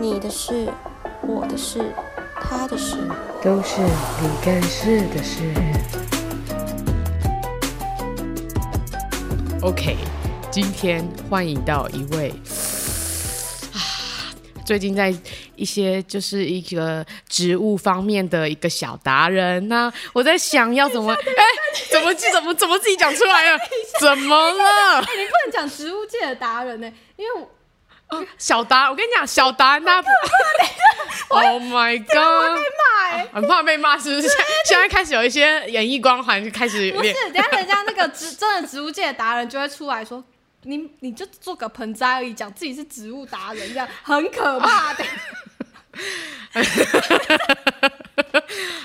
你的事、我的事、他的事，都是你干事的事。OK，今天欢迎到一位啊，最近在一些就是一个植物方面的一个小达人。那我在想要怎么，哎，怎么怎么怎么自己讲出来了？怎么了？欸、你不能讲植物界的达人呢、欸，因为我。哦、小达，我跟你讲，小达那不，Oh my God，我会被骂、欸，很怕被骂，是不是？现在开始有一些演艺光环就开始。不是，等下人家那个植真的植物界的达人就会出来说，你你就做个盆栽而已，讲自己是植物达人，这样很可怕的。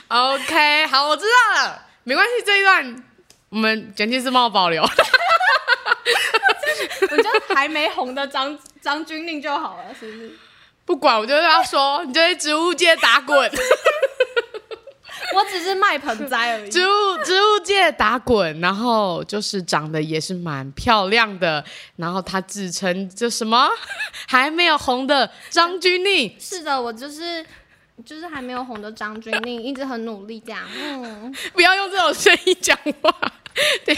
OK，好，我知道了，没关系，这一段我们剪辑师帮我保留。还没红的张张钧甯就好了，是不是？不管，我就是要说，你就在植物界打滚。我只是卖盆栽而已。植物植物界打滚，然后就是长得也是蛮漂亮的，然后他自称就什么 还没有红的张钧甯。是的，我就是就是还没有红的张钧甯，一直很努力这样。嗯，不要用这种声音讲话。对，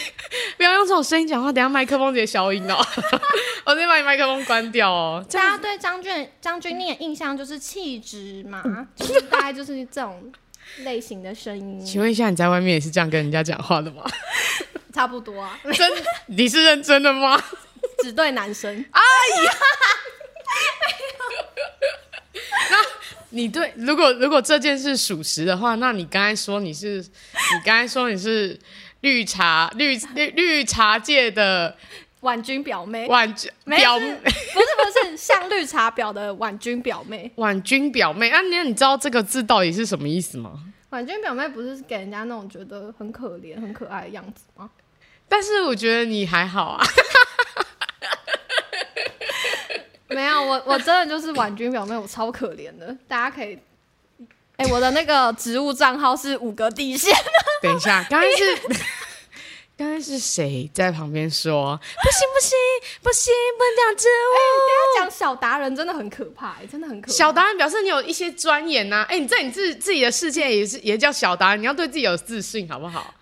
不要用这种声音讲话，等下麦克风直接消音哦。我直接把你麦克风关掉哦。大家对张俊张钧甯的印象就是气质嘛，就是大概就是这种类型的声音。请问一下，你在外面也是这样跟人家讲话的吗？差不多啊。真，你是认真的吗？只对男生。哎呀，那你对，如果如果这件事属实的话，那你刚才说你是，你刚才说你是。绿茶绿绿绿茶界的婉君表妹，婉君表妹不是不是像绿茶婊的婉君表妹，婉君表妹啊，那你知道这个字到底是什么意思吗？婉君表妹不是给人家那种觉得很可怜、很可爱的样子吗？但是我觉得你还好啊，没有我我真的就是婉君表妹，我超可怜的，大家可以。哎、欸，我的那个植物账号是五个底线。等一下，刚才是 刚才是谁在旁边说？不行不行不行，不能讲植物。哎、欸，等下讲小达人真的很可怕，欸，真的很可怕。小达人表示你有一些钻研呐。哎、欸，你在你自自己的世界也是也叫小达人，你要对自己有自信好不好？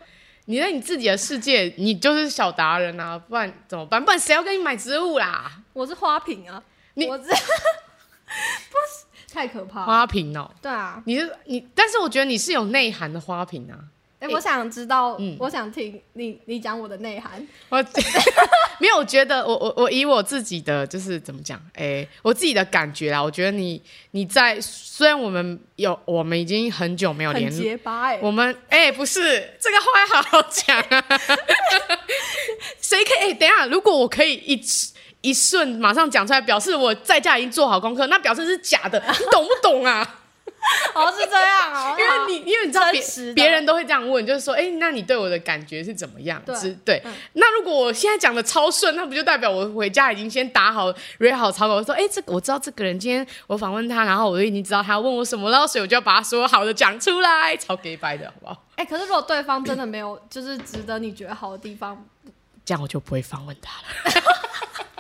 你在你自己的世界，你就是小达人啊，不然怎么办？不然谁要跟你买植物啦？我是花瓶啊，你我是 不是。太可怕了，花瓶哦，对啊，你是你，但是我觉得你是有内涵的花瓶啊。哎、欸，我想知道，嗯、我想听你你讲我的内涵。我 没有，我觉得我我我以我自己的就是怎么讲，哎、欸，我自己的感觉啦，我觉得你你在虽然我们有我们已经很久没有联络，结巴哎，我们哎、欸、不是这个话要好好讲啊，谁可以？等一下，如果我可以一直。一瞬马上讲出来，表示我在家已经做好功课，那表示是假的，你懂不懂啊？哦，是这样哦，因为你因为你知道别别人都会这样问，就是说，哎、欸，那你对我的感觉是怎么样？对，对、嗯。那如果我现在讲的超顺，那不就代表我回家已经先打好、ready 好草稿？我说，哎、欸，这个我知道这个人今天我访问他，然后我就已经知道他要问我什么了，所以我就要把他说好的讲出来，超给白的好不好？哎、欸，可是如果对方真的没有，就是值得你觉得好的地方，这样我就不会访问他了。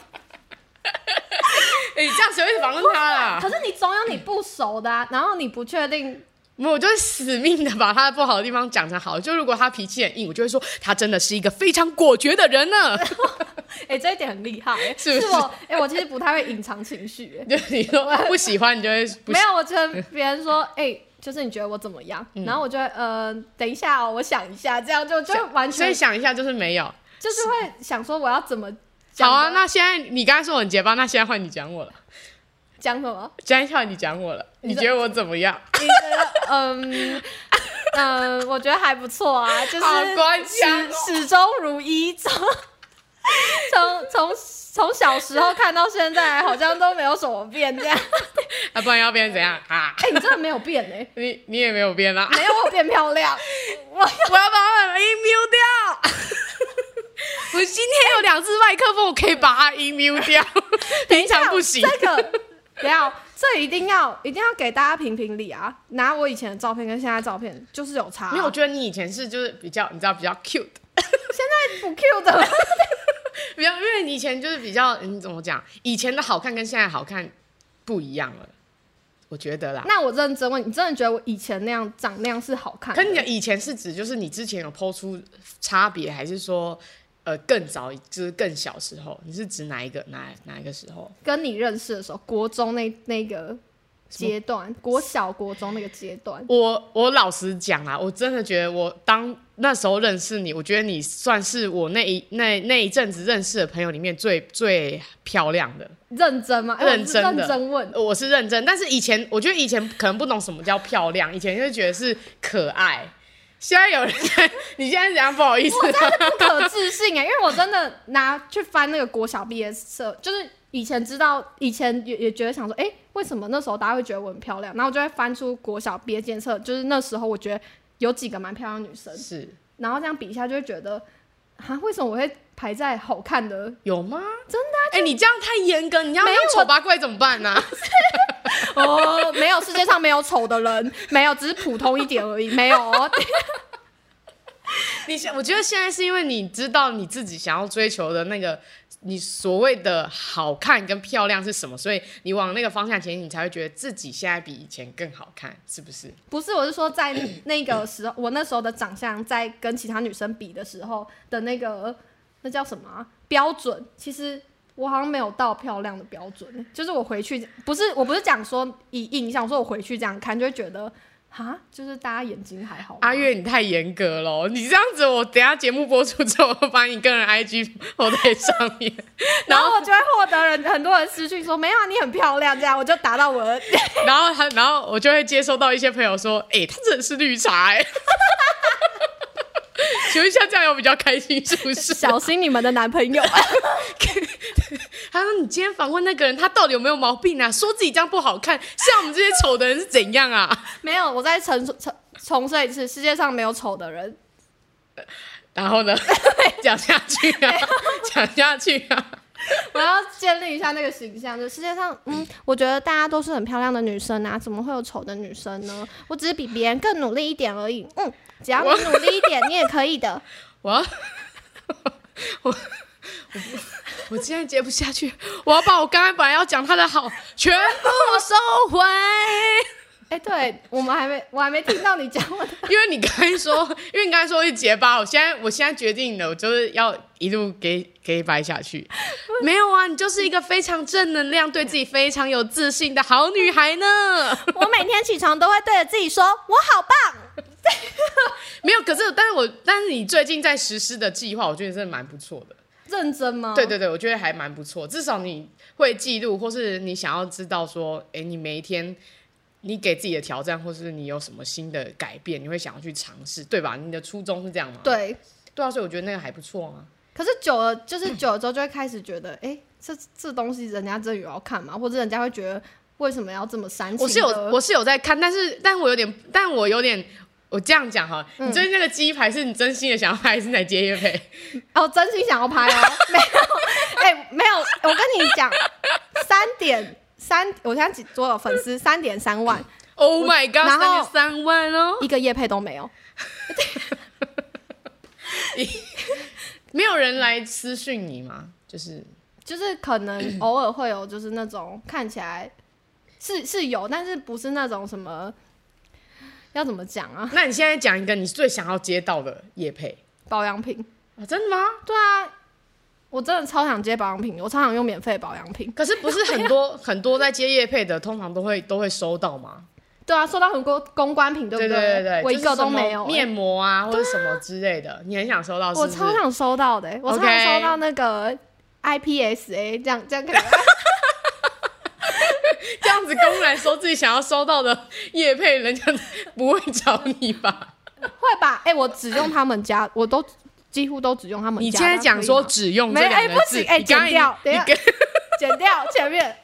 哎、欸，这样谁会访问他啦？可是你总有你不熟的、啊，然后你不确定，我就死命的把他不好的地方讲成好。就如果他脾气很硬，我就会说他真的是一个非常果决的人呢。哎、欸，这一点很厉害，是不是？哎、欸，我其实不太会隐藏情绪。就你说 不喜欢，你就会不没有。我觉得别人说，哎、欸，就是你觉得我怎么样？嗯、然后我就会呃，等一下哦，我想一下，这样就就完全。所以想一下就是没有，就是会想说我要怎么。好啊，那现在你刚才说我很结巴，那现在换你讲我了。讲什么？现在换你讲我了你。你觉得我怎么样？你觉得嗯 嗯，我觉得还不错啊，就是始始终如一，从 从从从小时候看到现在，好像都没有什么变这样。那、啊、不然要变成怎样啊？哎、欸，你真的没有变哎、欸，你你也没有变啊？没有，我变漂亮。我要我要把我的音 mute 掉。我今天有两只麦克风，我可以把它音 mute 掉，平常不行。这个不要，这一定要一定要给大家评评理啊！拿我以前的照片跟现在的照片就是有差、啊。因为我觉得你以前是就是比较你知道比较 cute，现在不 cute 的。比较因为你以前就是比较你怎么讲？以前的好看跟现在好看不一样了。我觉得啦。那我认真问你，真的觉得我以前那样长那样是好看的？可你的以前是指就是你之前有 po 出差别，还是说呃更早就是更小时候？你是指哪一个哪哪一个时候？跟你认识的时候，国中那那个。阶段，国小、国中那个阶段，我我老实讲啊，我真的觉得我当那时候认识你，我觉得你算是我那一那那一阵子认识的朋友里面最最漂亮的。认真吗？认真的，认真问，我是认真。但是以前我觉得以前可能不懂什么叫漂亮，以前就觉得是可爱。现在有人在，你现在怎样？不好意思，我真的不可置信哎，因为我真的拿去翻那个国小毕业册，就是。以前知道，以前也也觉得想说，哎、欸，为什么那时候大家会觉得我很漂亮？然后我就会翻出国小毕业检测，就是那时候我觉得有几个蛮漂亮的女生，是，然后这样比一下就会觉得，啊，为什么我会排在好看的？有吗？真的、啊？哎、欸，你这样太严格，你要没有丑八怪怎么办呢、啊？哦，没有，世界上没有丑的人，没有，只是普通一点而已，没有。你想，我觉得现在是因为你知道你自己想要追求的那个。你所谓的好看跟漂亮是什么？所以你往那个方向前进，你才会觉得自己现在比以前更好看，是不是？不是，我是说在那个时候，我那时候的长相在跟其他女生比的时候的那个那叫什么啊？标准？其实我好像没有到漂亮的标准。就是我回去，不是，我不是讲说以印象，说我回去这样看，就会觉得。啊，就是大家眼睛还好。阿月，你太严格了，你这样子，我等下节目播出之后，把你个人 IG 放在上面，然后我就会获得人很多人私讯说，没有啊，你很漂亮，这样我就达到我的。然后他，然后我就会接收到一些朋友说，哎、欸，他真的是绿茶哎、欸。请问一下，这样有比较开心是不是？小心你们的男朋友啊。他说：“你今天访问那个人，他到底有没有毛病啊？说自己这样不好看，像我们这些丑的人是怎样啊？”没有，我再重重重申一次，世界上没有丑的人。然后呢？讲下去啊，讲下去啊！我要建立一下那个形象，就世界上，嗯，我觉得大家都是很漂亮的女生啊，怎么会有丑的女生呢？我只是比别人更努力一点而已。嗯，只要你努力一点，你也可以的。我，我，我。我今天接不下去，我要把我刚才本来要讲他的好全部收回。哎、欸，对我们还没，我还没听到你讲我的，因为你刚才说，因为你刚才说一结巴，我现在我现在决定了，我就是要一路给给掰下去。没有啊，你就是一个非常正能量、对自己非常有自信的好女孩呢。我每天起床都会对着自己说，我好棒。没有，可是但是我但是你最近在实施的计划，我觉得真的蛮不错的。认真吗？对对对，我觉得还蛮不错。至少你会记录，或是你想要知道说，哎，你每一天你给自己的挑战，或是你有什么新的改变，你会想要去尝试，对吧？你的初衷是这样吗？对，对啊，所以我觉得那个还不错啊。可是久了，就是久了之后，就会开始觉得，哎，这这东西人家真的有要看吗？或者人家会觉得为什么要这么煽情？我是有，我是有在看，但是，但我有点，但我有点。我这样讲哈，你最近那个鸡排是你真心的想要拍，还是在接业配？哦，真心想要拍哦，没有，哎、欸，没有。我跟你讲，三点三，我现在几多少粉丝？三点三万。Oh my god！三点三万哦，一个业配都没有。没有人来私讯你吗？就是就是可能偶尔会有，就是那种看起来是是有，但是不是那种什么。要怎么讲啊？那你现在讲一个你最想要接到的叶配保养品啊？真的吗？对啊，我真的超想接保养品，我超想用免费保养品。可是不是很多 很多在接业配的，通常都会都会收到吗？对啊，收到很多公关品，对不对？对对对，我一个都没有、欸。面膜啊，或者什么之类的，啊、你很想收到是不是？我超想收到的、欸，我超想收到那个 IPSA，这样这样可以吗？这样子公然说自己想要收到的叶配，人家不会找你吧？会吧？哎、欸，我只用他们家，我都几乎都只用他们家。你现在讲说只用这两个字，哎、欸，不行，哎、欸，剪掉，等一下，剪掉前面。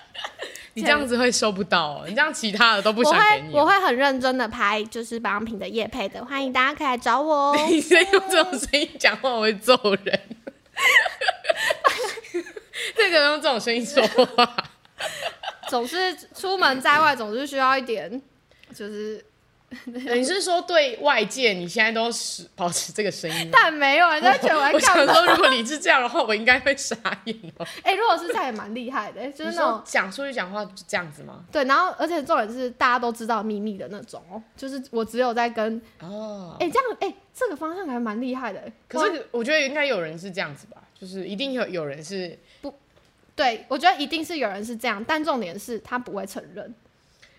你这样子会收不到、喔，你这样其他的都不想给你、喔。我会，我会很认真的拍，就是保养品的叶配的，欢迎大家可以来找我、喔。你在用这种声音讲话，我会揍人。这个用这种声音说话。总是出门在外，总是需要一点，就是 你是说对外界你现在都是保持这个声音？但没有我在干嘛？我想说，如果你是这样的话，我应该会傻眼哦。哎、欸，如果是这样也蛮厉害的，就是那种讲出去讲话就这样子吗？对，然后而且重点是大家都知道秘密的那种哦，就是我只有在跟哦，哎、欸，这样哎、欸，这个方向还蛮厉害的。可是我觉得应该有人是这样子吧，就是一定有有人是不，对，我觉得一定是有人是这样，但重点是他不会承认。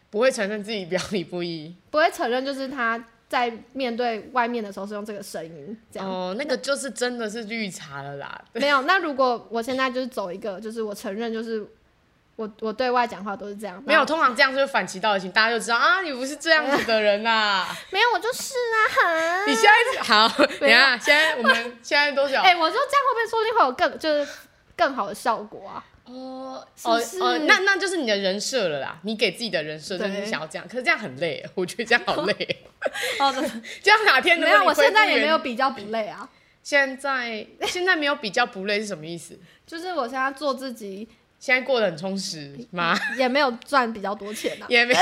不会承认自己表里不一，不会承认就是他在面对外面的时候是用这个声音这样。哦，那个就是真的是绿茶了啦。没有，那如果我现在就是走一个，就是我承认，就是我我对外讲话都是这样。没有，通常这样就反其道而行，大家就知道啊，你不是这样子的人啦。没有，我就是啊。哈，你现在好，等下，现在我们现在多久？哎、欸，我说这样会不会说不定会有更就是更好的效果啊？哦哦哦，那那就是你的人设了啦。你给自己的人设就是想要这样，可是这样很累，我觉得这样好累。哦，这样哪天没有？我现在也没有比较不累啊。现在现在没有比较不累是什么意思？就是我现在做自己，现在过得很充实吗？也没有赚比较多钱啊，也没。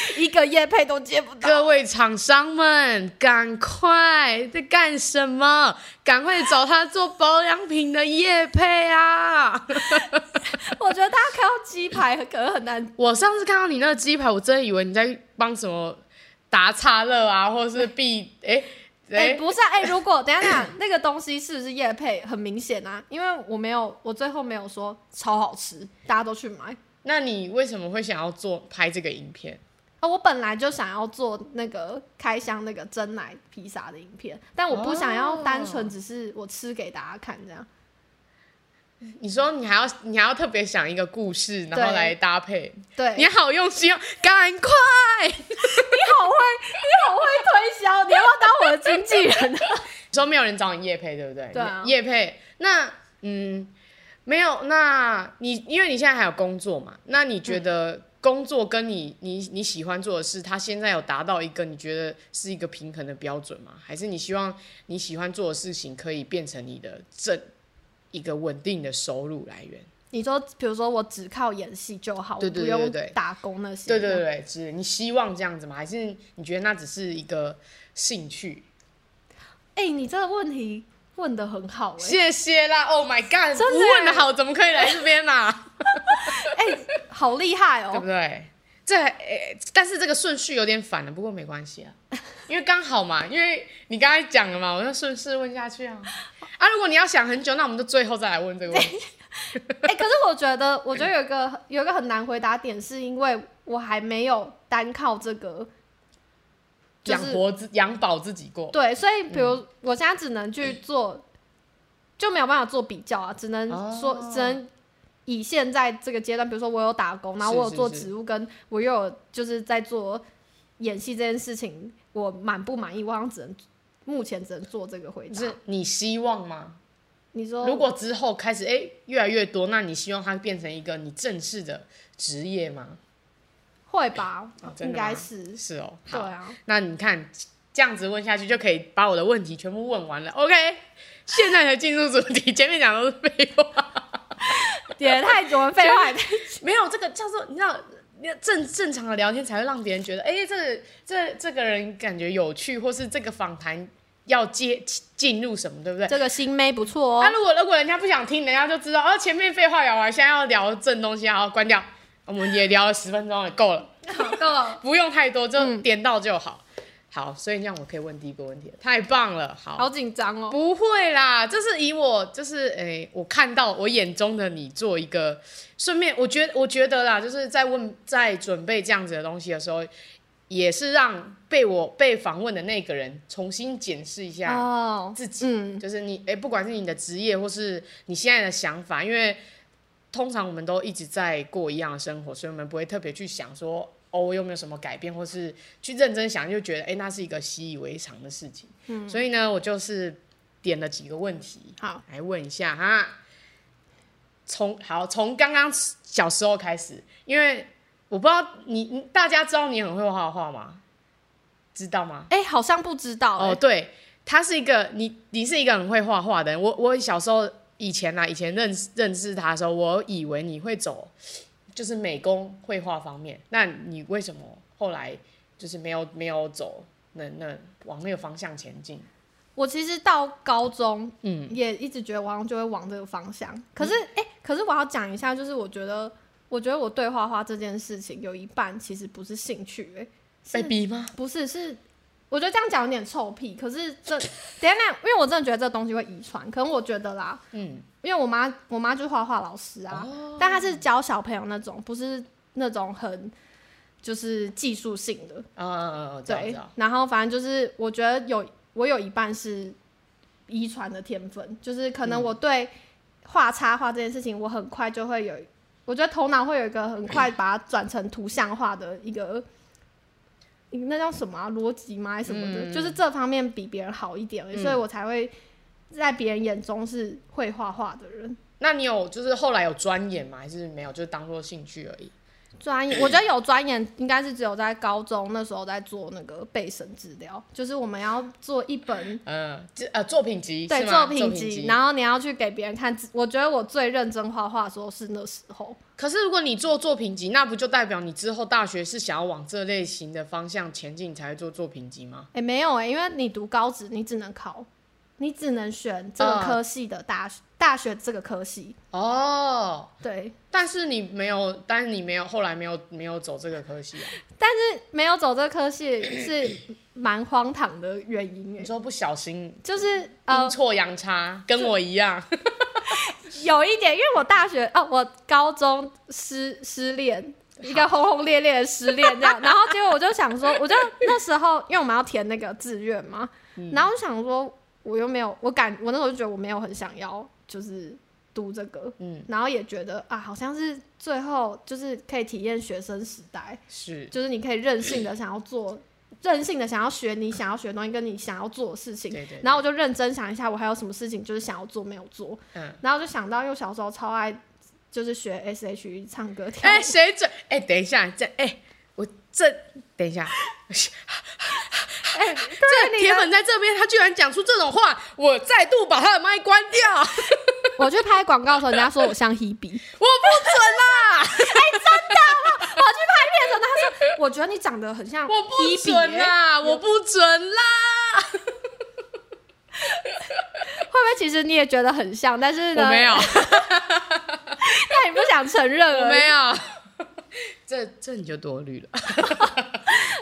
一个夜配都接不到，各位厂商们，赶快在干什么？赶快找他做保养品的夜配啊！我觉得大家看到鸡排可能很难。我上次看到你那个鸡排，我真的以为你在帮什么达叉乐啊，或者是必哎哎不是哎、啊欸，如果等一下 那个东西是不是叶配？很明显啊，因为我没有，我最后没有说超好吃，大家都去买。那你为什么会想要做拍这个影片？我本来就想要做那个开箱那个真奶披萨的影片，但我不想要单纯只是我吃给大家看这样。你说你还要你还要特别想一个故事，然后来搭配。对，你好用心哦，赶快！你好会，你好会推销，你要不要当我的经纪人呢？你说没有人找你叶配，对不对？对啊，叶配。那嗯，没有。那你因为你现在还有工作嘛？那你觉得？嗯工作跟你你你喜欢做的事，它现在有达到一个你觉得是一个平衡的标准吗？还是你希望你喜欢做的事情可以变成你的正一个稳定的收入来源？你说，比如说我只靠演戏就好，对对对对，我不用打工那些。对对对，是你希望这样子吗？还是你觉得那只是一个兴趣？哎、欸，你这个问题问的很好、欸，谢谢啦！Oh my god，真的问得好，怎么可以来这边呢、啊？哎、欸，好厉害哦，对不对？这、欸，但是这个顺序有点反了，不过没关系啊，因为刚好嘛，因为你刚才讲了嘛，我就顺势问下去啊。啊，如果你要想很久，那我们就最后再来问这个问题。哎、欸，可是我觉得，我觉得有一个有一个很难回答点，是因为我还没有单靠这个养、就是、活自养饱自己过。对，所以比如、嗯、我现在只能去做，就没有办法做比较啊，只能说、哦、只能。以现在这个阶段，比如说我有打工，然后我有做职务，跟我又有就是在做演戏这件事情，我满不满意？我好像只能目前只能做这个回答。是你希望吗？你说如果之后开始哎、欸、越来越多，那你希望它变成一个你正式的职业吗？会吧，哦、应该是是哦。对啊，那你看这样子问下去，就可以把我的问题全部问完了。OK，现在才进入主题，前面讲都是废话。也太多废话，没有这个叫做你知道，正正常的聊天才会让别人觉得，哎、欸，这、这这个人感觉有趣，或是这个访谈要接进入什么，对不对？这个新妹不错哦。那、啊、如果如果人家不想听，人家就知道，哦，前面废话聊完，现在要聊正东西，好，关掉。我们也聊了十分钟，也够了，够了，不用太多，就点到就好。嗯好，所以这样我可以问第一个问题，太棒了，好，好紧张哦，不会啦，就是以我，就是诶、欸，我看到我眼中的你做一个，顺便，我觉，我觉得啦，就是在问，在准备这样子的东西的时候，也是让被我被访问的那个人重新检视一下自己，哦嗯、就是你，诶、欸，不管是你的职业或是你现在的想法，因为通常我们都一直在过一样的生活，所以我们不会特别去想说。哦，我有没有什么改变，或是去认真想，就觉得哎、欸，那是一个习以为常的事情。嗯，所以呢，我就是点了几个问题，好，来问一下哈。从好从刚刚小时候开始，因为我不知道你，大家知道你很会画画吗？知道吗？哎、欸，好像不知道、欸。哦，对，他是一个你，你是一个很会画画的人。我我小时候以前呢、啊，以前认识认识他的时候，我以为你会走。就是美工绘画方面，那你为什么后来就是没有没有走那那往那个方向前进？我其实到高中，嗯，也一直觉得我就会往这个方向。嗯、可是，哎、欸，可是我要讲一下，就是我觉得，我觉得我对画画这件事情有一半其实不是兴趣、欸，哎，被逼吗？不是，是我觉得这样讲有点臭屁。可是这 等下，因为我真的觉得这东西会遗传。可能我觉得啦，嗯，因为我妈，我妈就是画画老师啊，哦、但她是教小朋友那种，不是那种很。就是技术性的，嗯嗯嗯，对。然后反正就是，我觉得有我有一半是遗传的天分，就是可能我对画插画这件事情，我很快就会有，我觉得头脑会有一个很快把它转成图像化的一个，那叫什么啊？逻辑吗？还是什么的？嗯、就是这方面比别人好一点，嗯、所以我才会在别人眼中是会画画的人。那你有就是后来有钻研吗？还是没有？就是当做兴趣而已。专业，我觉得有钻研，应该是只有在高中那时候在做那个背审资料，就是我们要做一本，嗯，呃，作品集，对，作品集，然后你要去给别人看。我觉得我最认真画画的时候是那时候。可是如果你做作品集，那不就代表你之后大学是想要往这类型的方向前进才会做作品集吗？哎、欸，没有哎、欸，因为你读高职，你只能考。你只能选这个科系的大学，uh, 大学这个科系。哦，oh, 对，但是你没有，但是你没有，后来没有没有走这个科系啊？但是没有走这个科系是 蛮荒唐的原因。你说不小心就是阴错阳差，跟我一样，有一点，因为我大学哦，我高中失失恋，一个轰轰烈烈的失恋这样，然后结果我就想说，我就那时候因为我们要填那个志愿嘛，嗯、然后我想说。我又没有，我感我那时候就觉得我没有很想要，就是读这个，嗯，然后也觉得啊，好像是最后就是可以体验学生时代，是，就是你可以任性的想要做，任性的想要学你想要学的东西，跟你想要做的事情，对对对，然后我就认真想一下，我还有什么事情就是想要做没有做，嗯，然后就想到，因为小时候超爱就是学 S.H.E 唱歌跳舞，哎，谁准？哎，等一下，这，哎，我这，等一下。哎，欸、这铁粉在这边，他居然讲出这种话，我再度把他的麦关掉。我去拍广告的时候，人家说我像 Hebe，我不准啦！哎、欸，真的吗？我去拍片的时候，他说我觉得你长得很像 Hebe，我不准啦，我不准啦。会不会其实你也觉得很像？但是呢，我没有。那你不想承认？我没有。这这你就多虑了。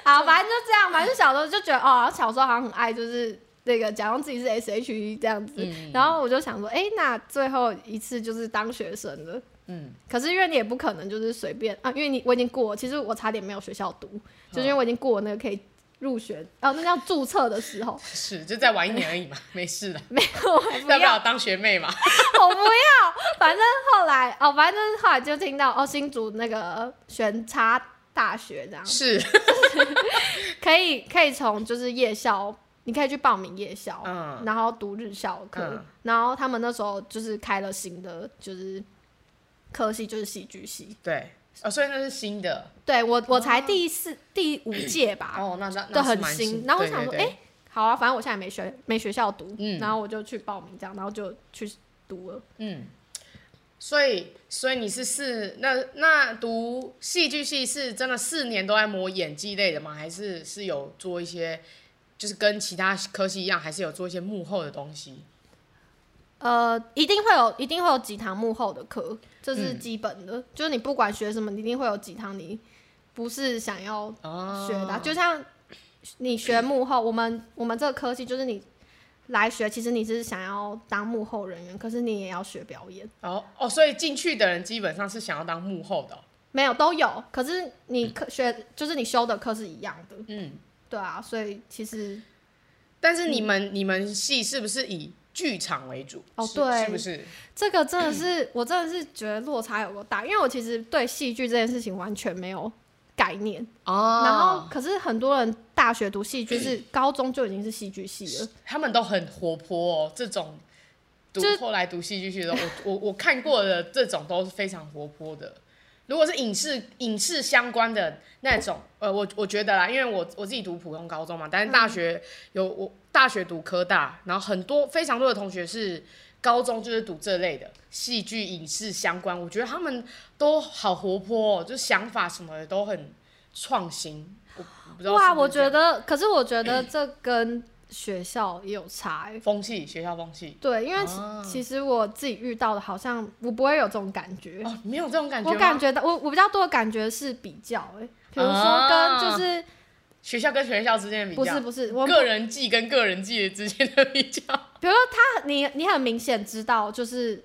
好，反正就这样。反正小时候就觉得，哦，小时候好像很爱，就是那个假装自己是 S H E 这样子。嗯、然后我就想说，哎、欸，那最后一次就是当学生了。嗯。可是因为你也不可能就是随便啊，因为你我已经过，其实我差点没有学校读，就是因为我已经过那个可以入学哦，那叫注册的时候。是，就再晚一年而已嘛，没事的。没有，要不要当学妹嘛？我不要。反正后来哦，反正后来就听到哦，新竹那个选差。大学这样是，可以可以从就是夜校，你可以去报名夜校，嗯，然后读日校课，嗯、然后他们那时候就是开了新的就是科系，就是戏剧系，对，哦，所以那是新的，对我我才第四、哦、第五届吧，哦，那那那很新，然后我想说，哎、欸，好啊，反正我现在没学没学校读，嗯，然后我就去报名这样，然后就去读了，嗯。所以，所以你是四那那读戏剧系是真的四年都在磨演技类的吗？还是是有做一些，就是跟其他科系一样，还是有做一些幕后的东西？呃，一定会有，一定会有几堂幕后的课，这是基本的。嗯、就是你不管学什么，你一定会有几堂你不是想要学的，哦、就像你学幕后，我们我们这个科系就是你。来学，其实你是想要当幕后人员，可是你也要学表演。哦哦，所以进去的人基本上是想要当幕后的。哦，没有都有，可是你课学、嗯、就是你修的课是一样的。嗯，对啊，所以其实，但是你们、嗯、你们系是不是以剧场为主？哦，对，是不是？这个真的是、嗯、我真的是觉得落差有多大，因为我其实对戏剧这件事情完全没有。概念哦，然后可是很多人大学读戏剧是高中就已经是戏剧系了，他们都很活泼哦。这种读后来读戏剧系的，我我我看过的这种都是非常活泼的。如果是影视影视相关的那种，呃，我我觉得啦，因为我我自己读普通高中嘛，但是大学有我大学读科大，然后很多非常多的同学是。高中就是读这类的戏剧、影视相关，我觉得他们都好活泼哦，就想法什么的都很创新。哇，我觉得，可是我觉得这跟学校也有差哎，风气，学校风气。对，因为其实我自己遇到的，好像我不会有这种感觉。哦，没有这种感觉。我感觉到，我我比较多的感觉是比较哎，比如说跟就是学校跟学校之间的比较，不是不是，我个人技跟个人技之间的比较。比如说他，你你很明显知道，就是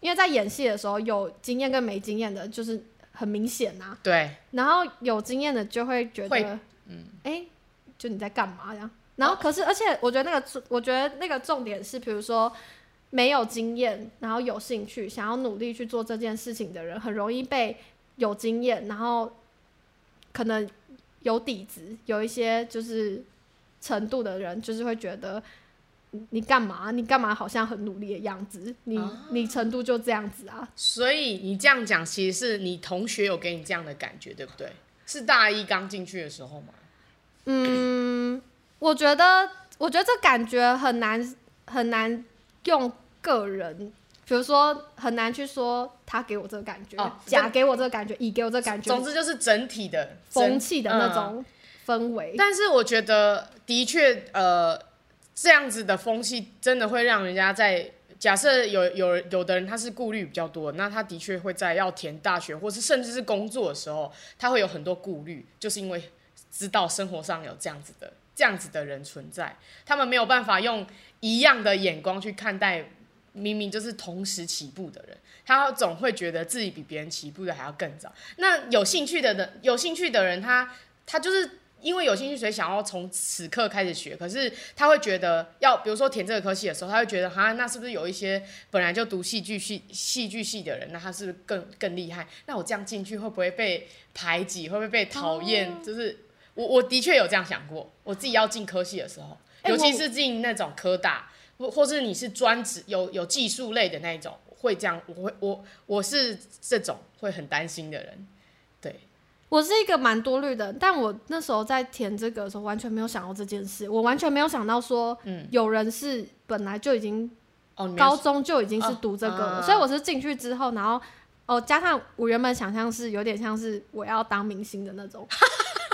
因为在演戏的时候，有经验跟没经验的，就是很明显呐。对。然后有经验的就会觉得。嗯，哎、欸，就你在干嘛呀？然后可是，而且我觉得那个，我觉得那个重点是，比如说没有经验，然后有兴趣，想要努力去做这件事情的人，很容易被有经验，然后可能有底子，有一些就是程度的人，就是会觉得你干嘛？你干嘛？好像很努力的样子，你、啊、你程度就这样子啊？所以你这样讲，其实是你同学有给你这样的感觉，对不对？是大一刚进去的时候吗？嗯，我觉得，我觉得这感觉很难很难用个人，比如说很难去说他给我这个感觉，哦、甲给我这个感觉，乙给我这个感觉，总之就是整体的风气的那种氛围、嗯。但是我觉得，的确，呃，这样子的风气真的会让人家在假设有有有的人他是顾虑比较多，那他的确会在要填大学或是甚至是工作的时候，他会有很多顾虑，就是因为。知道生活上有这样子的这样子的人存在，他们没有办法用一样的眼光去看待明明就是同时起步的人，他总会觉得自己比别人起步的还要更早。那有兴趣的人，有兴趣的人，他他就是因为有兴趣，所以想要从此刻开始学。可是他会觉得，要比如说填这个科系的时候，他会觉得，哈，那是不是有一些本来就读戏剧系戏剧系的人，那他是不是更更厉害？那我这样进去会不会被排挤？会不会被讨厌？哦、就是。我我的确有这样想过，我自己要进科系的时候，欸、尤其是进那种科大，或或是你是专职有有技术类的那一种，会这样，我会我我是这种会很担心的人。对，我是一个蛮多虑的，但我那时候在填这个的时候，完全没有想到这件事，我完全没有想到说，嗯，有人是本来就已经，高中就已经是读这个了，哦、所以我是进去之后，然后哦，加上我原本想象是有点像是我要当明星的那种。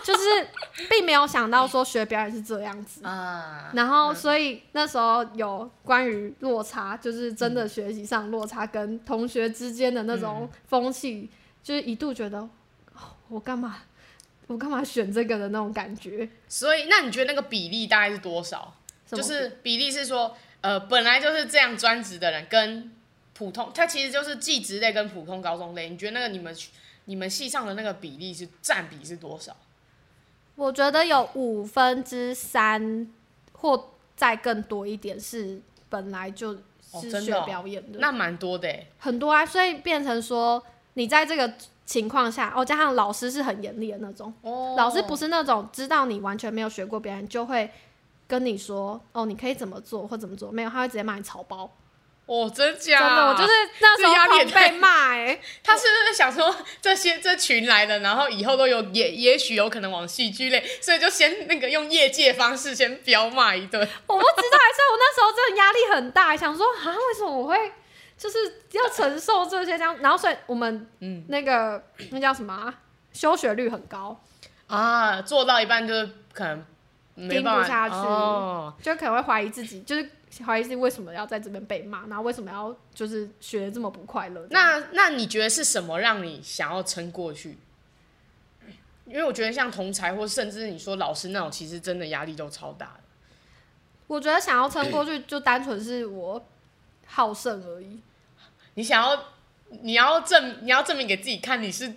就是并没有想到说学表演是这样子啊，然后所以那时候有关于落差，就是真的学习上落差跟同学之间的那种风气，就是一度觉得我干嘛我干嘛选这个的那种感觉。所以那你觉得那个比例大概是多少？就是比例是说，呃，本来就是这样专职的人跟普通，他其实就是技职类跟普通高中类。你觉得那个你们你们系上的那个比例是占比是多少？我觉得有五分之三或再更多一点是本来就是学表演的，那蛮多的，很多啊，所以变成说你在这个情况下，哦，加上老师是很严厉的那种，哦，老师不是那种知道你完全没有学过表演就会跟你说，哦，你可以怎么做或怎么做，没有，他会直接骂你草包。哦，真假？真的，我就是那时候狂被骂哎。他是不是想说这些这群来的，然后以后都有也也许有可能往戏剧类，所以就先那个用业界方式先彪骂一顿。我不知道，还是我那时候真的压力很大，想说啊，为什么我会就是要承受这些这样？然后所以我们嗯那个那叫什么啊？休学率很高啊，做到一半就是可能听不下去，哦，就可能会怀疑自己，就是。怀疑是为什么要在这边被骂，然后为什么要就是学的这么不快乐？那那你觉得是什么让你想要撑过去？因为我觉得像同才或甚至你说老师那种，其实真的压力都超大的。我觉得想要撑过去，就单纯是我好胜而已。你想要，你要证，你要证明给自己看，你是。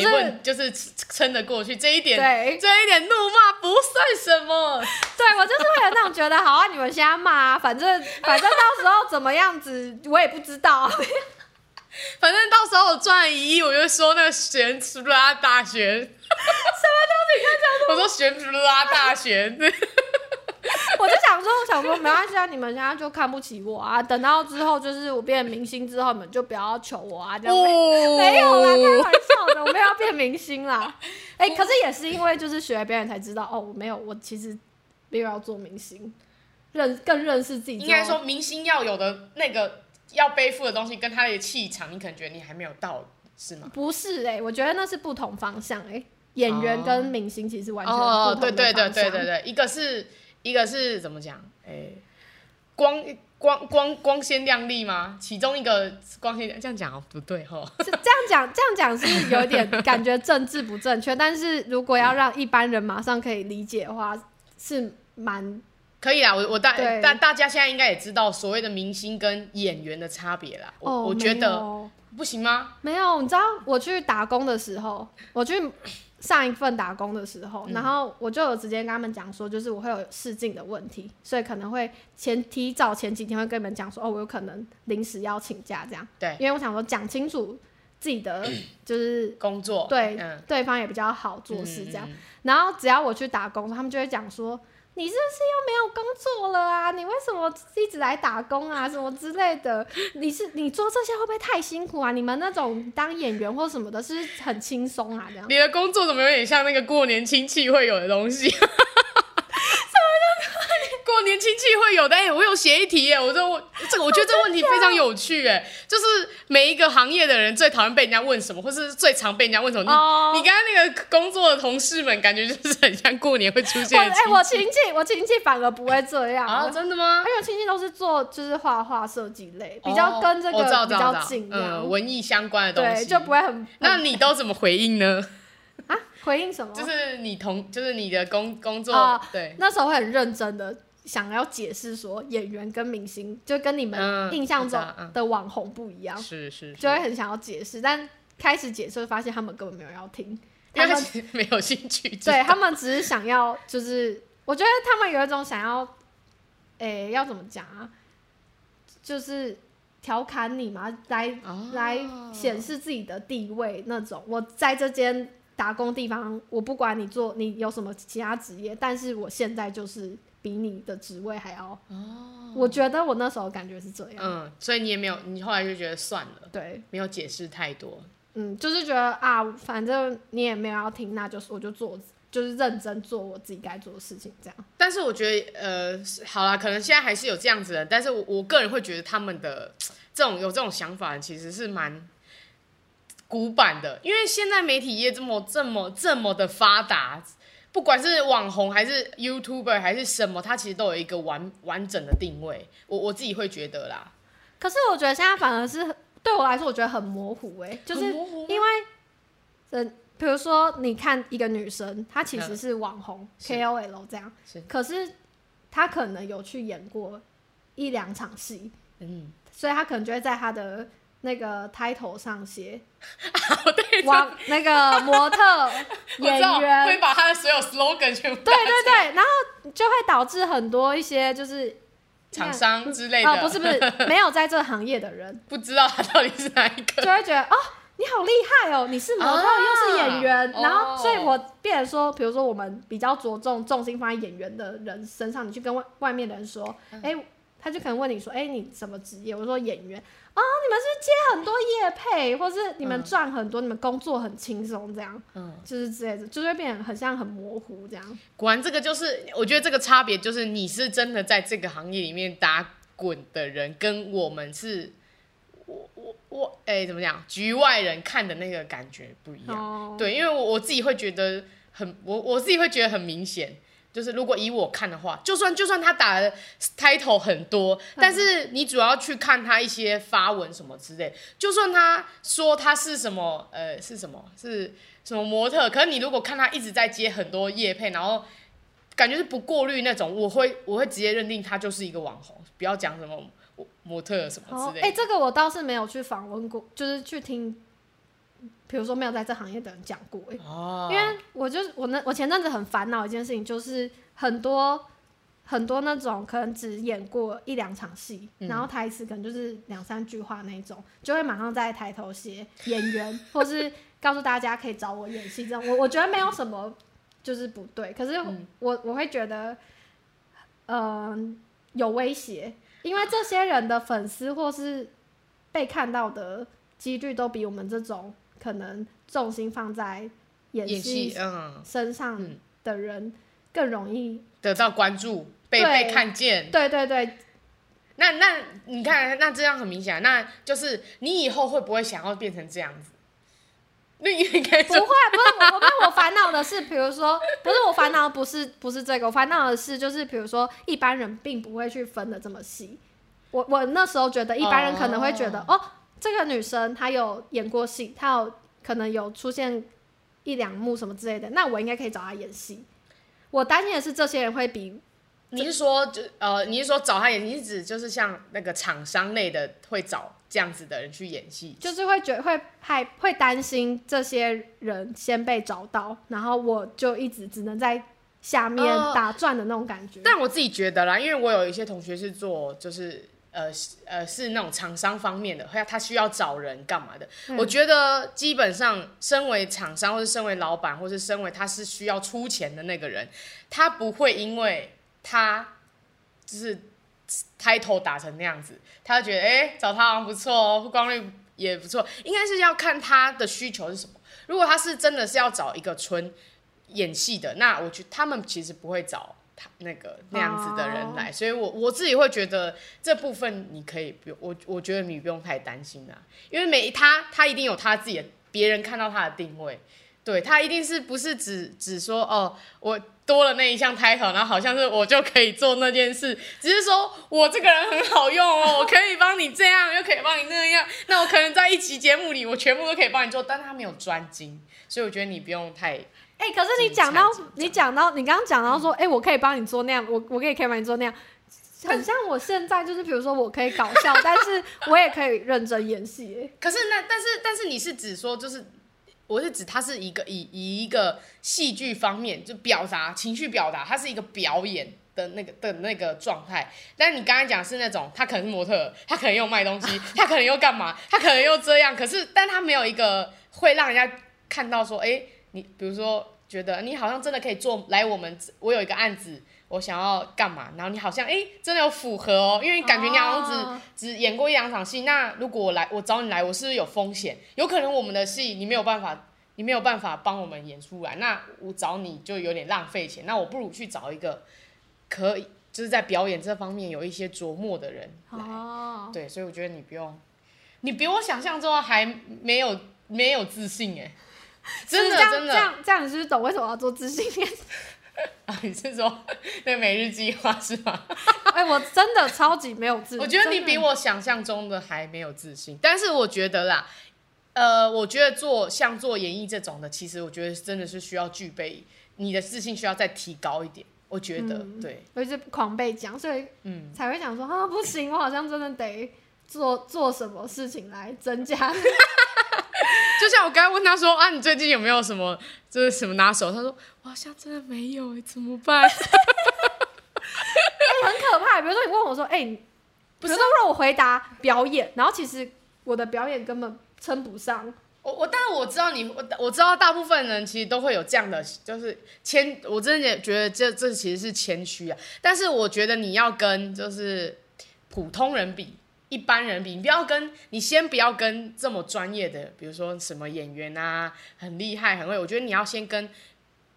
就是就是撑得过去，这一点，对，这一点怒骂不算什么。对，我就是会有那种觉得，好啊，你们先骂啊，反正反正到时候怎么样子我也不知道。反正到时候我赚一亿，我就说那个悬殊拉大学。什么东西？你看这样我说悬殊拉大学。我就想说，我想说，没关系啊，你们现在就看不起我啊。等到之后，就是我变明星之后，你们就不要求我啊，这样、哦、没有啦，没有要变明星啦。哎、欸，可是也是因为就是学表演才知道，哦，我没有，我其实没有要做明星，认更认识自己。应该说，明星要有的那个要背负的东西，跟他的气场，你可能觉得你还没有到，是吗？不是哎、欸，我觉得那是不同方向哎、欸。演员跟明星其实完全不同的对对对对对对，一个是一个是怎么讲？哎，光光光光鲜亮丽吗？其中一个光鲜亮这样讲哦不对哈，这样讲这样讲是有点感觉政治不正确，但是如果要让一般人马上可以理解的话，是蛮可以啦。我我大大大家现在应该也知道所谓的明星跟演员的差别啦。我、哦、我觉得不行吗？没有，你知道我去打工的时候，我去。上一份打工的时候，然后我就有直接跟他们讲说，就是我会有试镜的问题，所以可能会前提早前几天会跟你们讲说，哦，我有可能临时要请假这样。对，因为我想说讲清楚自己的就是工作，对、嗯，对方也比较好做事这样。然后只要我去打工，他们就会讲说。你是不是又没有工作了啊？你为什么一直来打工啊？什么之类的？你是你做这些会不会太辛苦啊？你们那种当演员或什么的，是很轻松啊？这样。你的工作怎么有点像那个过年亲戚会有的东西？亲戚会有的，哎、欸，我有写一题耶，我说我这个，我觉得这个问题非常有趣，哎，就是每一个行业的人最讨厌被人家问什么，或是最常被人家问什么。Oh. 你你刚刚那个工作的同事们，感觉就是很像过年会出现。哎、欸，我亲戚，我亲戚反而不会这样 啊？真的吗？因为亲戚都是做就是画画设计类，比较跟这个比较近，嗯，文艺相关的东西，对，就不会很。那你都怎么回应呢？啊，回应什么？就是你同，就是你的工工作，uh, 对，那时候会很认真的。想要解释说演员跟明星就跟你们印象中的网红不一样，是是，就会很想要解释，但开始解释发现他们根本没有要听，他们 没有兴趣，对他们只是想要，就是我觉得他们有一种想要，诶，要怎么讲啊？就是调侃你嘛，来来显示自己的地位那种。我在这间打工地方，我不管你做你有什么其他职业，但是我现在就是。比你的职位还要哦，我觉得我那时候感觉是这样。嗯，所以你也没有，你后来就觉得算了，对，没有解释太多。嗯，就是觉得啊，反正你也没有要听，那就是我就做，就是认真做我自己该做的事情，这样。但是我觉得，呃，好啦，可能现在还是有这样子的，但是我我个人会觉得他们的这种有这种想法，其实是蛮古板的，因为现在媒体业这么这么这么的发达。不管是网红还是 YouTuber 还是什么，它其实都有一个完完整的定位。我我自己会觉得啦。可是我觉得现在反而是对我来说，我觉得很模糊哎、欸，就是因为，嗯，比如说你看一个女生，她其实是网红 KOL 这样，是，可是她可能有去演过一两场戏，嗯，所以她可能就会在她的。那个 title 上写，往 那个模特 演员。会把他的所有 slogan 全部对对对，然后就会导致很多一些就是厂商之类的，哦，不是不是，没有在这个行业的人。不知道他到底是哪一个，就会觉得哦，你好厉害哦，你是模特又是演员，啊，然后所以我变成说，比如说我们比较着重重心放在演员的人身上，你去跟外外面的人说，哎，嗯。他就可能问你说：“哎、欸，你什么职业？”我说：“演员。”哦，你们是接很多业配，或是你们赚很多、嗯，你们工作很轻松，这样，嗯，就是之类的，就会变得很像很模糊这样。果然，这个就是我觉得这个差别，就是你是真的在这个行业里面打滚的人，跟我们是，我我我，哎、欸，怎么讲？局外人看的那个感觉不一样。哦、对，因为我我自己会觉得很，我我自己会觉得很明显。就是如果以我看的话，就算就算他打的 title 很多，但是你主要去看他一些发文什么之类，就算他说他是什么呃是什么是什么模特，可是你如果看他一直在接很多夜配，然后感觉是不过滤那种，我会我会直接认定他就是一个网红，不要讲什么模特什么之类。哎、欸，这个我倒是没有去访问过，就是去听。比如说没有在这行业的人讲过，oh. 因为我就我那我前阵子很烦恼一件事情，就是很多很多那种可能只演过一两场戏、嗯，然后台词可能就是两三句话那种，就会马上在抬头写演员，或是告诉大家可以找我演戏这样。我我觉得没有什么就是不对，可是我我会觉得，嗯、呃，有威胁，因为这些人的粉丝或是被看到的几率都比我们这种。可能重心放在演戏嗯身上的人更容易得到关注，被被看见。对对对，那那你看，那这样很明显，那就是你以后会不会想要变成这样子？另一个不会，不是我，我，我烦恼的是，比如说，不是我烦恼，不是不是这个，我烦恼的是，就是比如说，一般人并不会去分的这么细。我我那时候觉得，一般人可能会觉得，哦，哦，这个女生她有演过戏，她有可能有出现一两幕什么之类的，那我应该可以找她演戏。我担心的是，这些人会比。你是说，就呃，你是说找他演？你是指就是像那个厂商类的会找这样子的人去演戏？就是会觉得会害会担心这些人先被找到，然后我就一直只能在下面打转的那种感觉。呃，但我自己觉得啦，因为我有一些同学是做就是呃呃是那种厂商方面的，他需要找人干嘛的？嗯。我觉得基本上，身为厂商或是身为老板，或是身为他是需要出钱的那个人，他不会因为。他就是 title 打成那样子，他就觉得哎、欸，找他好像不错哦，曝光率也不错。应该是要看他的需求是什么。如果他是真的是要找一个纯演戏的，那我觉得他们其实不会找他那个那样子的人来。Oh. 所以我我自己会觉得这部分你可以不用，我我觉得你不用太担心啦，因为每他他一定有他自己的，别人看到他的定位，对他一定是不是只只说哦我。多了那一项 title，然后好像是我就可以做那件事，只是说我这个人很好用哦，我可以帮你这样，又可以帮你那样，那我可能在一期节目里，我全部都可以帮你做，但他没有专精，所以我觉得你不用太。哎、欸，可是你讲到你讲到你刚刚讲到说，哎、欸，我可以帮你做那样，我我可以可以帮你做那样，很像我现在就是，比如说我可以搞笑，但是 我也可以认真演戏。可是那但是但是你是指说就是。我是指它是一个以以一个戏剧方面就表达情绪表达，它是一个表演的那个的那个状态。但你刚才讲是那种，他可能是模特，他可能又卖东西，他可能又干嘛，他可能又这样。可是，但他没有一个会让人家看到说，哎、欸，你比如说觉得你好像真的可以做来我们，我有一个案子。我想要干嘛？然后你好像哎、欸，真的有符合哦，因为你感觉你好像只、oh. 只演过一两场戏。那如果我来，我找你来，我是不是有风险？有可能我们的戏你没有办法，你没有办法帮我们演出来。那我找你就有点浪费钱。那我不如去找一个可以就是在表演这方面有一些琢磨的人来。哦、oh.，对，所以我觉得你不用，你比我想象中还没有没有自信哎，真的真的，这样这样你是不是懂为什么要做自信恋？啊，你是说那每日计划是吗？哎、欸，我真的超级没有自信。我觉得你比我想象中的还没有自信。但是我觉得啦，呃，我觉得做像做演艺这种的，其实我觉得真的是需要具备你的自信，需要再提高一点。我觉得，嗯、对，我一直狂被讲，所以嗯，才会想说啊，不行，我好像真的得做做什么事情来增加。就像我刚才问他说啊，你最近有没有什么就是什么拿手？他说我好像真的没有哎，怎么办？哎、欸，很可怕。比如说你问我说，哎、欸，不是，比如说让我回答表演，然后其实我的表演根本称不上。我我，但是我知道你，我我知道大部分人其实都会有这样的，就是谦。我真的觉得这这其实是谦虚啊。但是我觉得你要跟就是普通人比。一般人比，你不要跟，你先不要跟这么专业的，比如说什么演员啊，很厉害，很会。我觉得你要先跟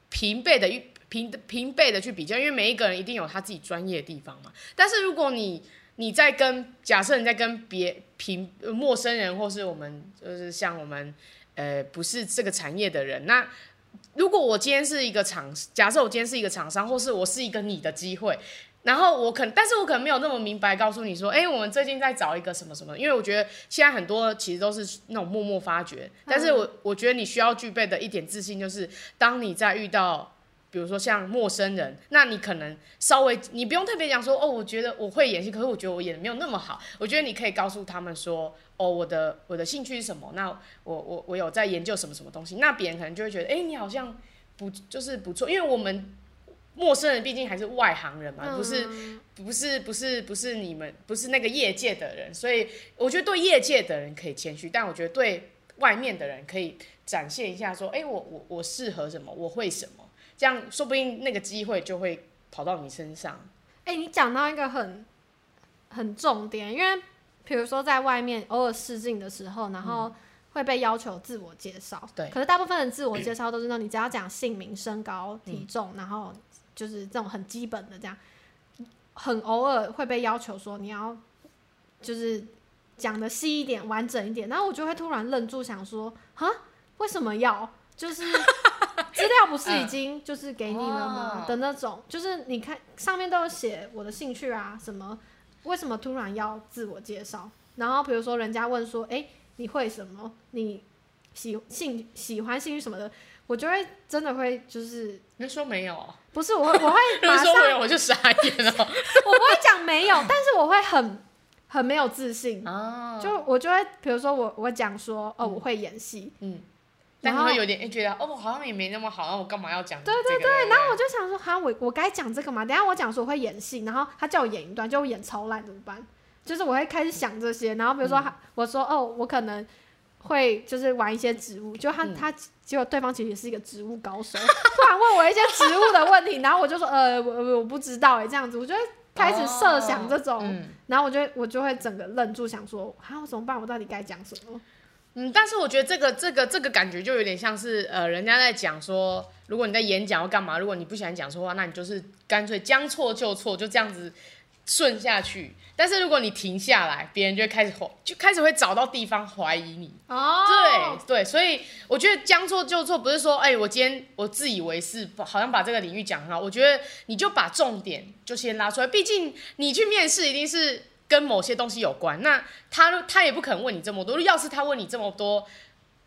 平辈的平平辈的去比较，因为每一个人一定有他自己专业的地方嘛。但是如果你你在跟，假设你在跟别平陌生人，或是我们就是像我们呃不是这个产业的人，那如果我今天是一个厂，假设我今天是一个厂商，或是我是一个你的机会。然后我可能，但是我可能没有那么明白告诉你说，哎，我们最近在找一个什么什么，因为我觉得现在很多其实都是那种默默发掘。但是我我觉得你需要具备的一点自信，就是当你在遇到，比如说像陌生人，那你可能稍微你不用特别讲说，哦，我觉得我会演戏，可是我觉得我演的没有那么好。我觉得你可以告诉他们说，哦，我的我的兴趣是什么？那我我我有在研究什么什么东西？那别人可能就会觉得，哎，你好像不就是不错，因为我们。陌生人毕竟还是外行人嘛，不是，不是，不是，不是你们，不是那个业界的人，所以我觉得对业界的人可以谦虚，但我觉得对外面的人可以展现一下，说，哎、欸，我我我适合什么，我会什么，这样说不定那个机会就会跑到你身上。哎、欸，你讲到一个很很重点，因为比如说在外面偶尔试镜的时候，然后会被要求自我介绍，对，可是大部分的自我介绍都是说你只要讲姓名、身高、体重，然后。就是这种很基本的，这样很偶尔会被要求说你要就是讲的细一点、完整一点，然后我就会突然愣住，想说啊，为什么要？就是资料不是已经就是给你了吗？嗯、的那种，就是你看上面都有写我的兴趣啊什么，为什么突然要自我介绍？然后比如说人家问说，哎、欸，你会什么？你喜兴喜欢兴趣什么的？我就会真的会就是，你说没有？不是，我会我会 马上说没有，我就傻眼了。我不会讲没有，但是我会很很没有自信。哦、就我就会，比如说我我讲说哦，我会演戏，嗯，然后会有点哎觉得哦，好像也没那么好，那我干嘛要讲？对对对，然后我就想说，好像我我该讲这个吗？等下我讲说我会演戏，然后他叫我演一段，就我演超烂怎么办？就是我会开始想这些，然后比如说我说哦，我可能。会就是玩一些植物，就他、嗯、他结果对方其实也是一个植物高手，突然问我一些植物的问题，然后我就说呃 我我不知道哎这样子，我就会开始设想这种，哦嗯、然后我就我就会整个愣住，想说啊我怎么办？我到底该讲什么？嗯，但是我觉得这个这个这个感觉就有点像是呃人家在讲说，如果你在演讲要干嘛，如果你不喜欢讲错话，那你就是干脆将错就错，就这样子。顺下去，但是如果你停下来，别人就会开始怀，就开始会找到地方怀疑你。哦，对对，所以我觉得将错就错，不是说，哎、欸，我今天我自以为是，好像把这个领域讲很好。我觉得你就把重点就先拉出来，毕竟你去面试一定是跟某些东西有关。那他他也不可能问你这么多，要是他问你这么多，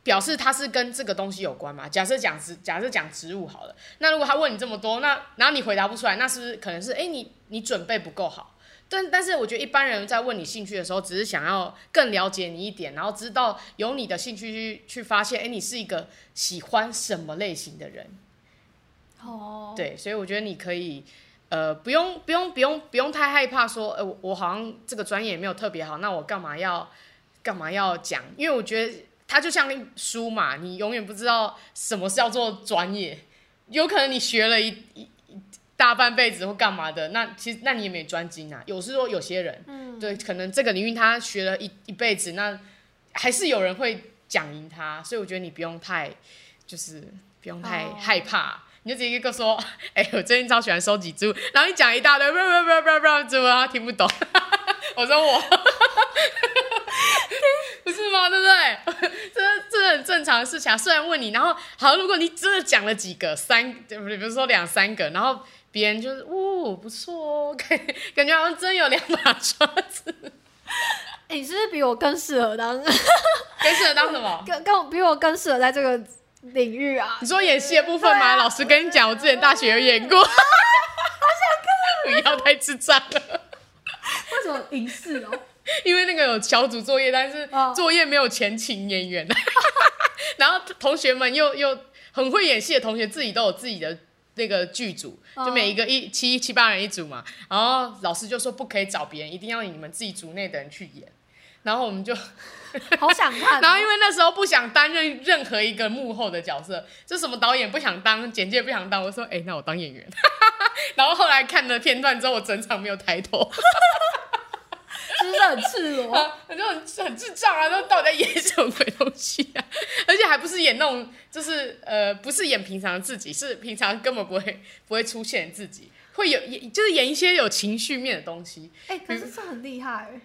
表示他是跟这个东西有关嘛？假设讲植，假设讲植物好了，那如果他问你这么多，那然后你回答不出来，那是不是可能是，哎、欸，你你准备不够好？但但是我觉得一般人在问你兴趣的时候，只是想要更了解你一点，然后知道有你的兴趣去去发现，哎，你是一个喜欢什么类型的人。哦，对，所以我觉得你可以，呃，不用不用不用不用太害怕说，呃，我我好像这个专业也没有特别好，那我干嘛要干嘛要讲？因为我觉得它就像书嘛，你永远不知道什么是叫做专业，有可能你学了一一。大半辈子或干嘛的，那其实那你也没专精啊。有时候有些人，嗯、对，可能这个领域他学了一一辈子，那还是有人会讲赢他。所以我觉得你不用太，就是不用太害怕，哦、你就直接一个说，哎、欸，我最近超喜欢收集猪，然后你讲一大堆，不不不不不，猪他听不懂。我说我，不是吗？对不对？这这很正常的事情啊。虽然问你，然后好，如果你真的讲了几个，三，比如说两三个，然后。别人就是，哦，不错哦，感 感觉好像真有两把刷子。欸、你是不是比我更适合当？更适合当什么？更更比我更适合在这个领域啊！你说演戏的部分吗？啊、老师跟你讲，我之前大学有演过。好想看！不要太智障了。为什么影视哦？因为那个有小组作业，但是作业没有钱请演员。然后同学们又又很会演戏的同学，自己都有自己的。那个剧组就每一个一七七八人一组嘛，然后老师就说不可以找别人，一定要你们自己组内的人去演。然后我们就好想看。然后因为那时候不想担任任何一个幕后的角色，就什么导演不想当，剪接不想当，我说哎，那我当演员。然后后来看了片段之后，我整场没有抬头。很赤裸，很就很很智障啊！都到底在演什么鬼东西啊？而且还不是演那种，就是呃，不是演平常自己，是平常根本不会不会出现自己，会有演，就是演一些有情绪面的东西。哎、欸，可是这很厉害。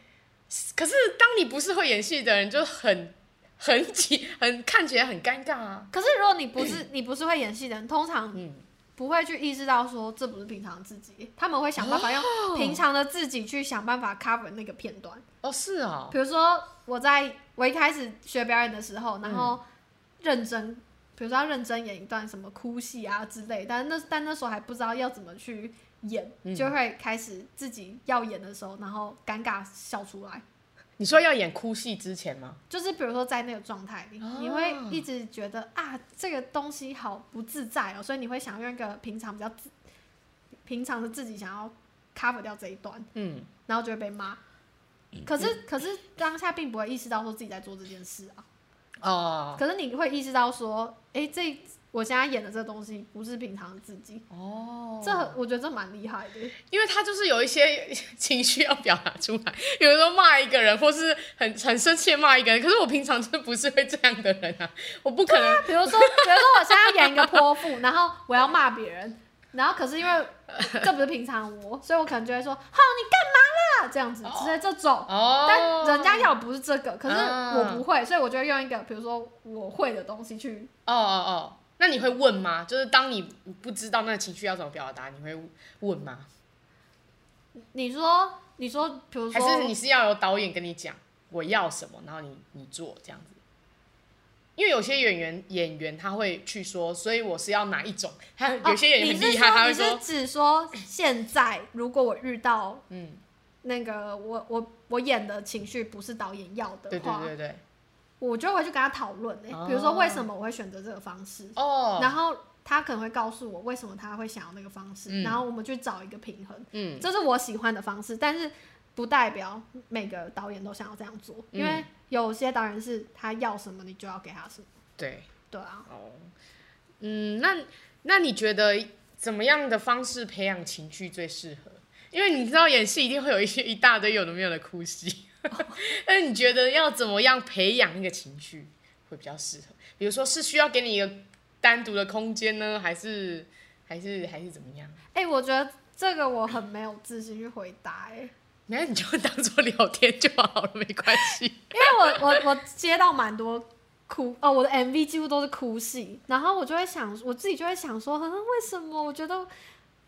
可是当你不是会演戏的人，就很很紧，很看起来很尴尬啊。可是如果你不是你不是会演戏的人，通常嗯。不会去意识到说这不是平常自己，他们会想办法用平常的自己去想办法 cover 那个片段。哦，是啊。比如说我在我一开始学表演的时候，然后认真，嗯、比如说要认真演一段什么哭戏啊之类，但那但那时候还不知道要怎么去演，嗯、就会开始自己要演的时候，然后尴尬笑出来。你说要演哭戏之前吗？就是比如说在那个状态里，哦、你会一直觉得啊，这个东西好不自在哦，所以你会想用一个平常比较自平常的自己想要 cover 掉这一段，嗯，然后就会被骂。可是、嗯、可是当下并不会意识到说自己在做这件事啊，哦，可是你会意识到说，哎，这。我现在演的这个东西不是平常的自己哦，这我觉得这蛮厉害的，因为他就是有一些 情绪要表达出来，有的时候骂一个人，或是很很生气的骂一个人，可是我平常就不是会这样的人啊，我不可能。啊、比如说，比如说我现在演一个泼妇，然后我要骂别人，然后可是因为这不是平常我，所以我可能就会说，好，你干嘛啦？这样子，直接这种。哦。但人家要不是这个，可是我不会，所以我就会用一个，比如说我会的东西去。哦哦哦。那你会问吗？就是当你不知道那个情绪要怎么表达，你会问吗？你说，你说，比如说，还是你是要有导演跟你讲我要什么，然后你你做这样子？因为有些演员演员他会去说，所以我是要哪一种？他有些演员很厉害，他会说，你是指说现在如果我遇到嗯那个我我我演的情绪不是导演要的话，对对对对，我就会去跟他讨论诶，比如说为什么我会选择这个方式哦，然后他可能会告诉我为什么他会想要那个方式，然后我们去找一个平衡，嗯，这是我喜欢的方式，但是不代表每个导演都想要这样做，因为。有些导演是他要什么，你就要给他什么。对，对啊。哦，嗯，那那你觉得怎么样的方式培养情绪最适合？因为你知道演戏一定会有一些一大堆有的没有的哭戏，那、哦、你觉得要怎么样培养那个情绪会比较适合？比如说是需要给你一个单独的空间呢，还是还是还是怎么样？哎、欸，我觉得这个我很没有自信去回答、欸，哎。那你就当做聊天就好了，没关系。因为我我我接到蛮多哭哦，我的 MV 几乎都是哭戏，然后我就会想，我自己就会想说，为什么？我觉得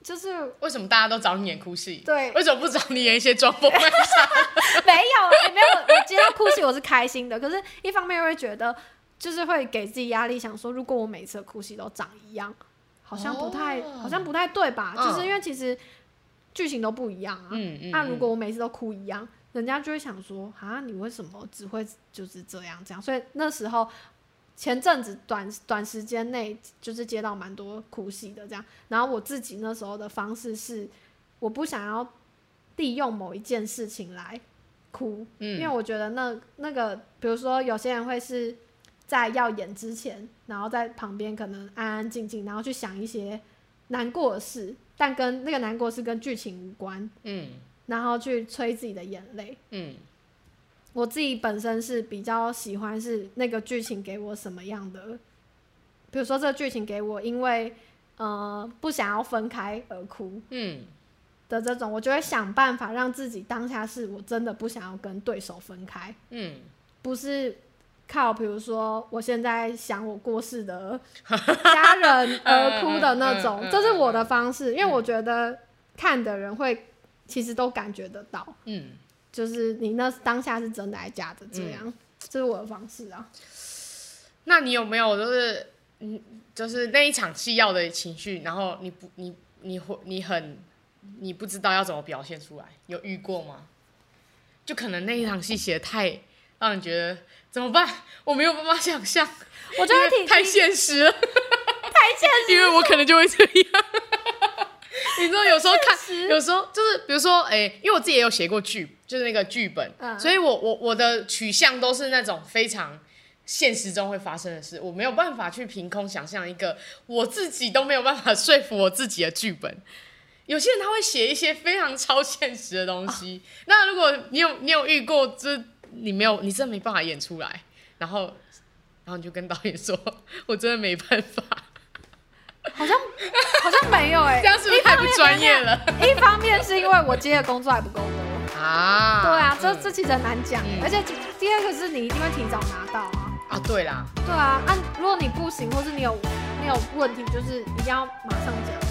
就是为什么大家都找你演哭戏？对，为什么不找你演一些装疯卖傻？没有，没有。我接到哭戏我是开心的，可是一方面又会觉得，就是会给自己压力，想说如果我每次的哭戏都长一样，好像不太，哦、好像不太对吧？嗯、就是因为其实。剧情都不一样啊，那、嗯嗯啊、如果我每次都哭一样，人家就会想说啊，你为什么只会就是这样这样？所以那时候前阵子短短时间内就是接到蛮多哭戏的这样，然后我自己那时候的方式是，我不想要利用某一件事情来哭，嗯、因为我觉得那那个，比如说有些人会是在要演之前，然后在旁边可能安安静静，然后去想一些难过的事。但跟那个难过是跟剧情无关，嗯，然后去催自己的眼泪，嗯，我自己本身是比较喜欢是那个剧情给我什么样的，比如说这个剧情给我因为呃不想要分开而哭，嗯。的这种，我就会想办法让自己当下是我真的不想要跟对手分开，嗯，不是。靠，比如说，我现在想我过世的家人 而哭的那种，这是我的方式，因为我觉得看的人会其实都感觉得到，嗯，就是你那当下是真的还是假的这样，嗯、这是我的方式啊。那你有没有就是嗯，就是那一场戏要的情绪，然后你不你你会你很你不知道要怎么表现出来，有遇过吗？就可能那一场戏写的太让人觉得。怎么办？我没有办法想象，我觉得挺太现实了，太现实。因为我可能就会这样，你知道，有时候看，有时候就是，比如说，哎、欸，因为我自己也有写过剧，就是那个剧本，嗯、所以我我我的取向都是那种非常现实中会发生的事，我没有办法去凭空想象一个我自己都没有办法说服我自己的剧本。有些人他会写一些非常超现实的东西，哦、那如果你有你有遇过这？你没有，你真的没办法演出来，然后，然后你就跟导演说，我真的没办法，好像好像没有哎、欸，这样是不是太不专业了？一方面是因为我接的工作还不够多啊，对啊，这这其实很难讲，嗯、而且第二个是你一定会提早拿到啊，啊对啦，对啊，啊如果你不行，或是你有你有问题，就是一定要马上讲。